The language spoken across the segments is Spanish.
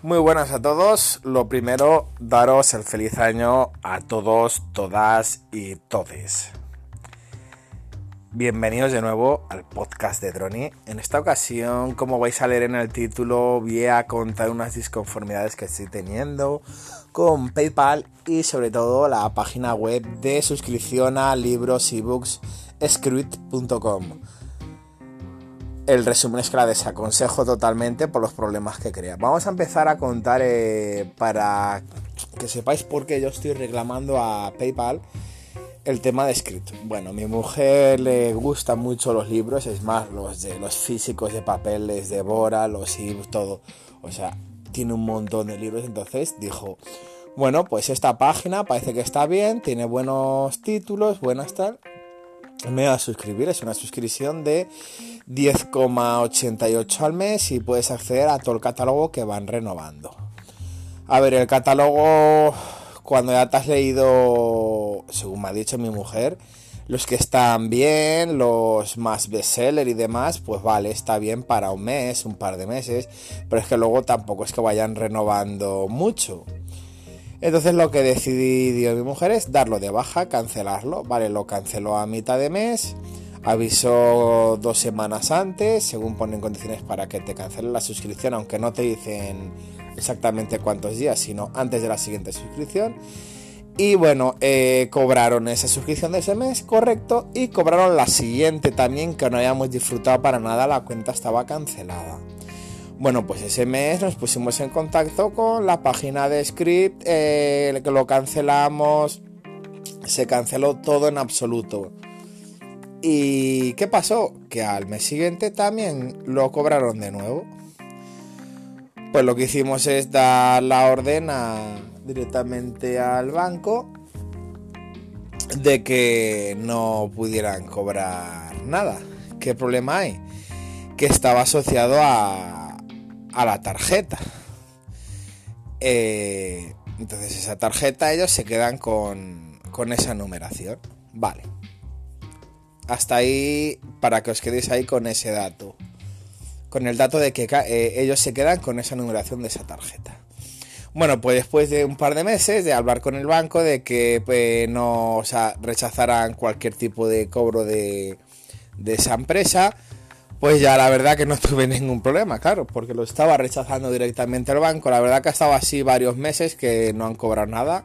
Muy buenas a todos. Lo primero, daros el feliz año a todos, todas y todes. Bienvenidos de nuevo al podcast de Droni. En esta ocasión, como vais a leer en el título, voy a contar unas disconformidades que estoy teniendo con PayPal y sobre todo la página web de suscripción a libros ebooks script.com el resumen es que la desaconsejo totalmente por los problemas que crea. Vamos a empezar a contar eh, para que sepáis por qué yo estoy reclamando a PayPal el tema de script. Bueno, mi mujer le gustan mucho los libros, es más, los de los físicos de papel les devora, los ebooks, todo. O sea, tiene un montón de libros, entonces dijo, bueno, pues esta página parece que está bien, tiene buenos títulos, buenas tal. Me voy a suscribir, es una suscripción de 10,88 al mes y puedes acceder a todo el catálogo que van renovando. A ver, el catálogo, cuando ya te has leído, según me ha dicho mi mujer, los que están bien, los más bestseller y demás, pues vale, está bien para un mes, un par de meses, pero es que luego tampoco es que vayan renovando mucho. Entonces lo que decidió mi mujer es darlo de baja, cancelarlo, vale, lo canceló a mitad de mes Aviso dos semanas antes, según ponen condiciones para que te cancelen la suscripción, aunque no te dicen exactamente cuántos días, sino antes de la siguiente suscripción. Y bueno, eh, cobraron esa suscripción de ese mes, correcto, y cobraron la siguiente también, que no habíamos disfrutado para nada, la cuenta estaba cancelada. Bueno, pues ese mes nos pusimos en contacto con la página de Script, eh, que lo cancelamos, se canceló todo en absoluto. ¿Y qué pasó? Que al mes siguiente también lo cobraron de nuevo. Pues lo que hicimos es dar la orden directamente al banco de que no pudieran cobrar nada. ¿Qué problema hay? Que estaba asociado a, a la tarjeta. Eh, entonces esa tarjeta ellos se quedan con, con esa numeración. Vale. Hasta ahí, para que os quedéis ahí con ese dato. Con el dato de que eh, ellos se quedan con esa numeración de esa tarjeta. Bueno, pues después de un par de meses de hablar con el banco de que pues, no o rechazaran cualquier tipo de cobro de, de esa empresa, pues ya la verdad que no tuve ningún problema, claro, porque lo estaba rechazando directamente el banco. La verdad que ha estado así varios meses que no han cobrado nada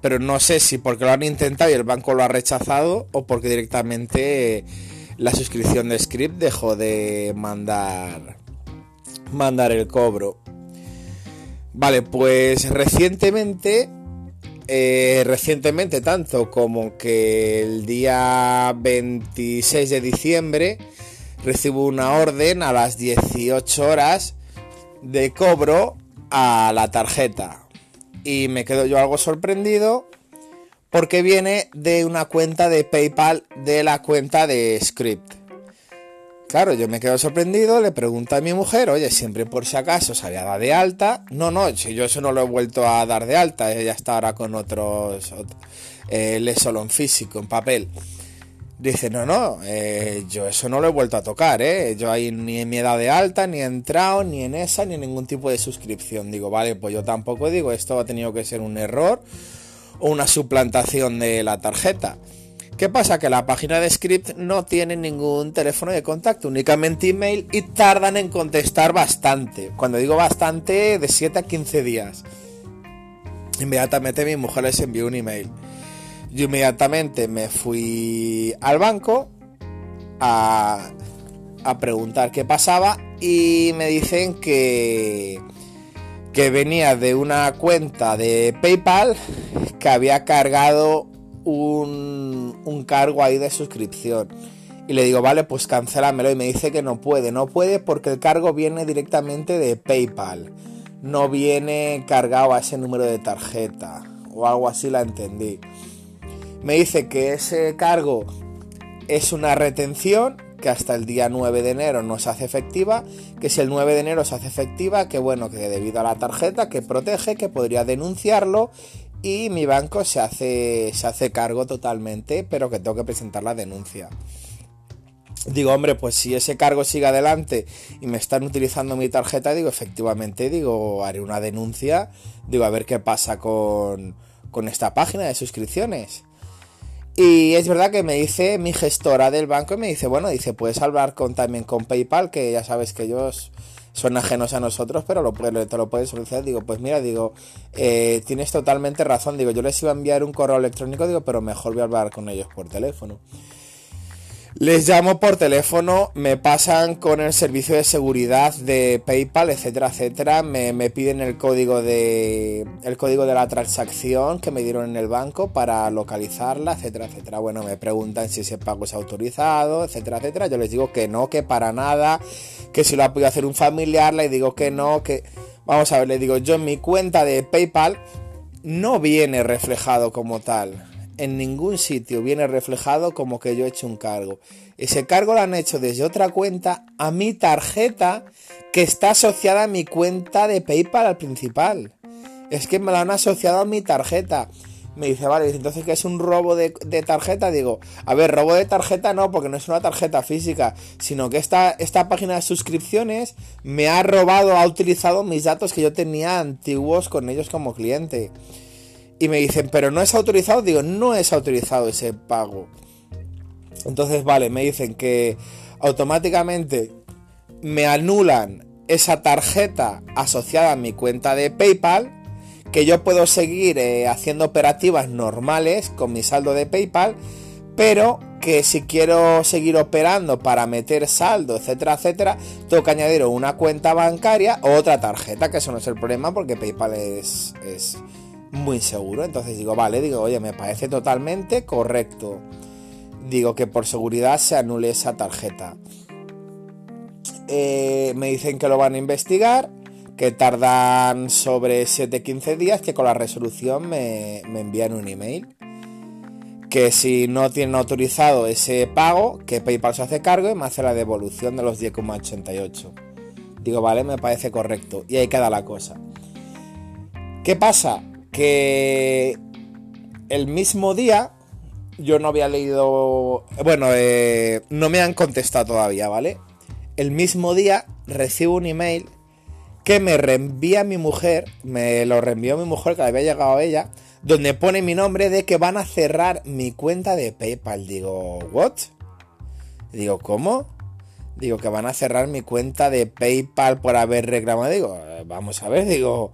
pero no sé si porque lo han intentado y el banco lo ha rechazado o porque directamente la suscripción de script dejó de mandar mandar el cobro. Vale, pues recientemente eh, recientemente tanto como que el día 26 de diciembre recibo una orden a las 18 horas de cobro a la tarjeta y me quedo yo algo sorprendido porque viene de una cuenta de PayPal de la cuenta de Script. Claro, yo me quedo sorprendido, le pregunto a mi mujer, oye, siempre por si acaso se había dado de alta. No, no, si yo eso no lo he vuelto a dar de alta, ella está ahora con otros, eh, le solo en físico, en papel. Dice, no, no, eh, yo eso no lo he vuelto a tocar, ¿eh? Yo ahí ni en mi edad de alta, ni he entrado, ni en esa, ni en ningún tipo de suscripción. Digo, vale, pues yo tampoco digo, esto ha tenido que ser un error o una suplantación de la tarjeta. ¿Qué pasa? Que la página de script no tiene ningún teléfono de contacto, únicamente email y tardan en contestar bastante. Cuando digo bastante, de 7 a 15 días. Inmediatamente mi mujer les envió un email. Yo inmediatamente me fui al banco a, preguntar qué pasaba y me dicen que, que venía de una cuenta de PayPal que había cargado un, un cargo ahí de suscripción. Y le digo, vale, pues cancélamelo. Y me dice que no puede. No puede porque el cargo viene directamente de PayPal. No viene cargado a ese número de tarjeta. O algo así la entendí me dice que ese cargo es una retención que hasta el día 9 de enero no se hace efectiva, que si el 9 de enero se hace efectiva, que bueno, que debido a la tarjeta que protege, que podría denunciarlo y mi banco se hace, se hace cargo totalmente, pero que tengo que presentar la denuncia. Digo, hombre, pues si ese cargo sigue adelante y me están utilizando mi tarjeta, digo, efectivamente, digo, haré una denuncia, digo, a ver qué pasa con, con esta página de suscripciones. Y es verdad que me dice mi gestora del banco y me dice, bueno, dice, puedes hablar con, también con PayPal, que ya sabes que ellos son ajenos a nosotros, pero lo, te lo puedes solucionar. Digo, pues mira, digo, eh, tienes totalmente razón. Digo, yo les iba a enviar un correo electrónico, digo, pero mejor voy a hablar con ellos por teléfono. Les llamo por teléfono, me pasan con el servicio de seguridad de PayPal, etcétera, etcétera. Me, piden el código de el código de la transacción que me dieron en el banco para localizarla, etcétera, etcétera. Bueno, me preguntan si ese pago es autorizado, etcétera, etcétera. Yo les digo que no, que para nada, que si lo ha podido hacer un familiar, le digo que no, que vamos a ver, le digo yo en mi cuenta de PayPal no viene reflejado como tal en ningún sitio viene reflejado como que yo he hecho un cargo. Ese cargo lo han hecho desde otra cuenta a mi tarjeta que está asociada a mi cuenta de PayPal al principal. Es que me lo han asociado a mi tarjeta. Me dice, vale, entonces que es un robo de, tarjeta. Digo, a ver, robo de tarjeta no, porque no es una tarjeta física, sino que esta, esta página de suscripciones me ha robado, ha utilizado mis datos que yo tenía antiguos con ellos como cliente. Y me dicen, pero no es autorizado. Digo, no es autorizado ese pago. Entonces, vale, me dicen que automáticamente me anulan esa tarjeta asociada a mi cuenta de PayPal. Que yo puedo seguir eh, haciendo operativas normales con mi saldo de PayPal. Pero que si quiero seguir operando para meter saldo, etcétera, etcétera, tengo que añadir una cuenta bancaria o otra tarjeta, que eso no es el problema porque PayPal es, es muy seguro. Entonces digo, vale, digo, oye, me parece totalmente correcto. Digo que por seguridad se anule esa tarjeta. Eh, me dicen que lo van a investigar, que tardan sobre 7-15 días, que con la resolución me, me envían un email. Que si no tienen autorizado ese pago, que PayPal se hace cargo y me hace la devolución de los 10,88. Digo, vale, me parece correcto. Y ahí queda la cosa. ¿Qué pasa? Que el mismo día yo no había leído, bueno, eh, no me han contestado todavía, ¿vale? El mismo día recibo un email que me reenvía mi mujer, me lo reenvió mi mujer que había llegado a ella, donde pone mi nombre de que van a cerrar mi cuenta de PayPal. Digo, ¿what? Digo, ¿cómo? Digo, que van a cerrar mi cuenta de PayPal por haber reclamado. Digo, eh, vamos a ver, digo,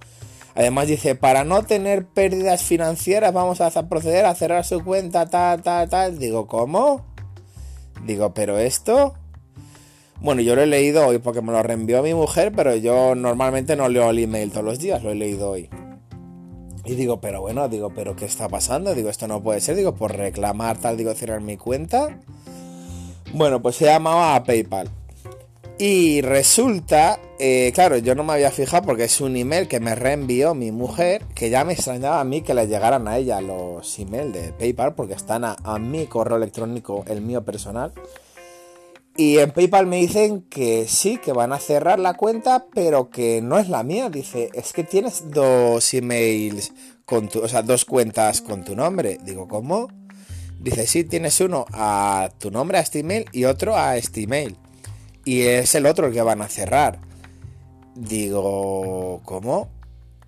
Además dice, para no tener pérdidas financieras vamos a proceder a cerrar su cuenta, tal, tal, tal. Digo, ¿cómo? Digo, ¿pero esto? Bueno, yo lo he leído hoy porque me lo reenvió mi mujer, pero yo normalmente no leo el email todos los días, lo he leído hoy. Y digo, pero bueno, digo, ¿pero qué está pasando? Digo, esto no puede ser, digo, por reclamar tal, digo, cerrar mi cuenta. Bueno, pues se llamaba a PayPal. Y resulta, eh, claro, yo no me había fijado porque es un email que me reenvió mi mujer, que ya me extrañaba a mí que le llegaran a ella los emails de PayPal porque están a, mi correo electrónico, el mío personal. Y en PayPal me dicen que sí, que van a cerrar la cuenta, pero que no es la mía. Dice, es que tienes dos emails con tu, o sea, dos cuentas con tu nombre. Digo, ¿cómo? Dice, sí, tienes uno a tu nombre, a este email, y otro a este email y es el otro el que van a cerrar. Digo, ¿cómo?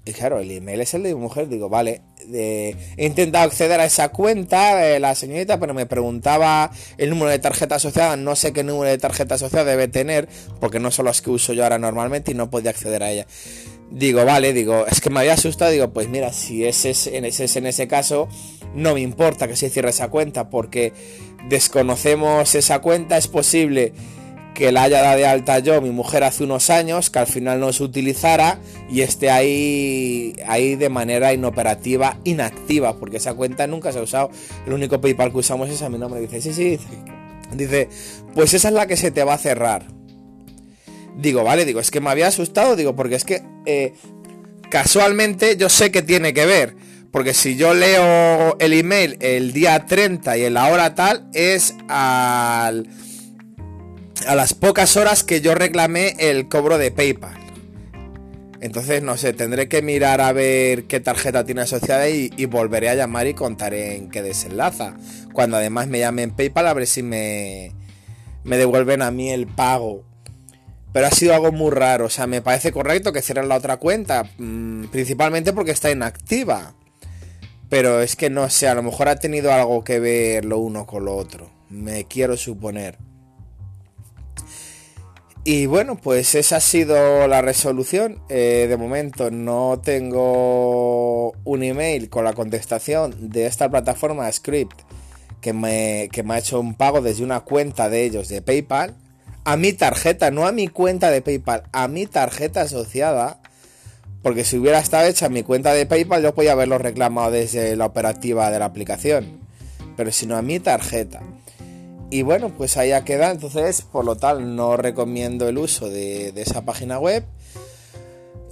Y claro, el email es el de mi mujer. Digo, vale, he intentado acceder a esa cuenta, de la señorita, pero me preguntaba el número de tarjeta asociada. No sé qué número de tarjeta asociada debe tener, porque no son las que uso yo ahora normalmente y no podía acceder a ella. Digo, vale, digo, es que me había asustado. Digo, pues mira, si ese es en ese caso, no me importa que se cierre esa cuenta, porque desconocemos esa cuenta. Es posible que la haya dado de alta yo, mi mujer, hace unos años, que al final no se utilizara y esté ahí, ahí de manera inoperativa, inactiva, porque esa cuenta nunca se ha usado. El único PayPal que usamos es a mi nombre. Dice, sí, sí, dice, pues esa es la que se te va a cerrar. Digo, vale, digo, es que me había asustado, digo, porque es que eh, casualmente yo sé que tiene que ver. Porque si yo leo el email el día 30 y en la hora tal, es al a las pocas horas que yo reclamé el cobro de PayPal. Entonces, no sé, tendré que mirar a ver qué tarjeta tiene asociada y, volveré a llamar y contaré en qué desenlaza. Cuando además me llame en PayPal a ver si me, me devuelven a mí el pago. Pero ha sido algo muy raro. O sea, me parece correcto que cierren la otra cuenta. Mm, principalmente porque está inactiva. Pero es que no sé, a lo mejor ha tenido algo que ver lo uno con lo otro. Me quiero suponer. Y bueno, pues esa ha sido la resolución. Eh, de momento no tengo un email con la contestación de esta plataforma Script que me, que me ha hecho un pago desde una cuenta de ellos de PayPal a mi tarjeta, no a mi cuenta de PayPal, a mi tarjeta asociada. Porque si hubiera estado hecha mi cuenta de PayPal, yo podía haberlo reclamado desde la operativa de la aplicación. Pero si no a mi tarjeta. Y bueno, pues ahí ha quedado. Entonces, por lo tal, no recomiendo el uso de, esa página web.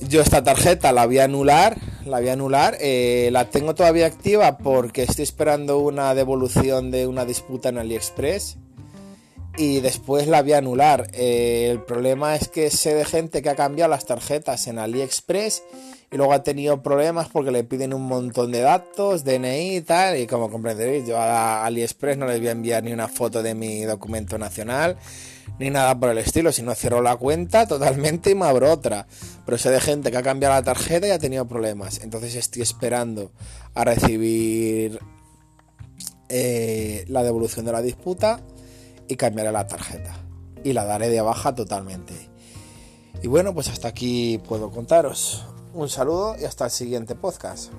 Yo esta tarjeta la voy a anular, la voy a anular, eh, la tengo todavía activa porque estoy esperando una devolución de una disputa en AliExpress y después la voy a anular. Eh, el problema es que sé de gente que ha cambiado las tarjetas en AliExpress y luego ha tenido problemas porque le piden un montón de datos, DNI y tal, y como comprenderéis, yo a AliExpress no les voy a enviar ni una foto de mi documento nacional, ni nada por el estilo, si no cierro la cuenta totalmente y me abro otra. Pero sé de gente que ha cambiado la tarjeta y ha tenido problemas, entonces estoy esperando a recibir eh, la devolución de la disputa y cambiaré la tarjeta y la daré de baja totalmente. Y bueno, pues hasta aquí puedo contaros. Un saludo y hasta el siguiente podcast.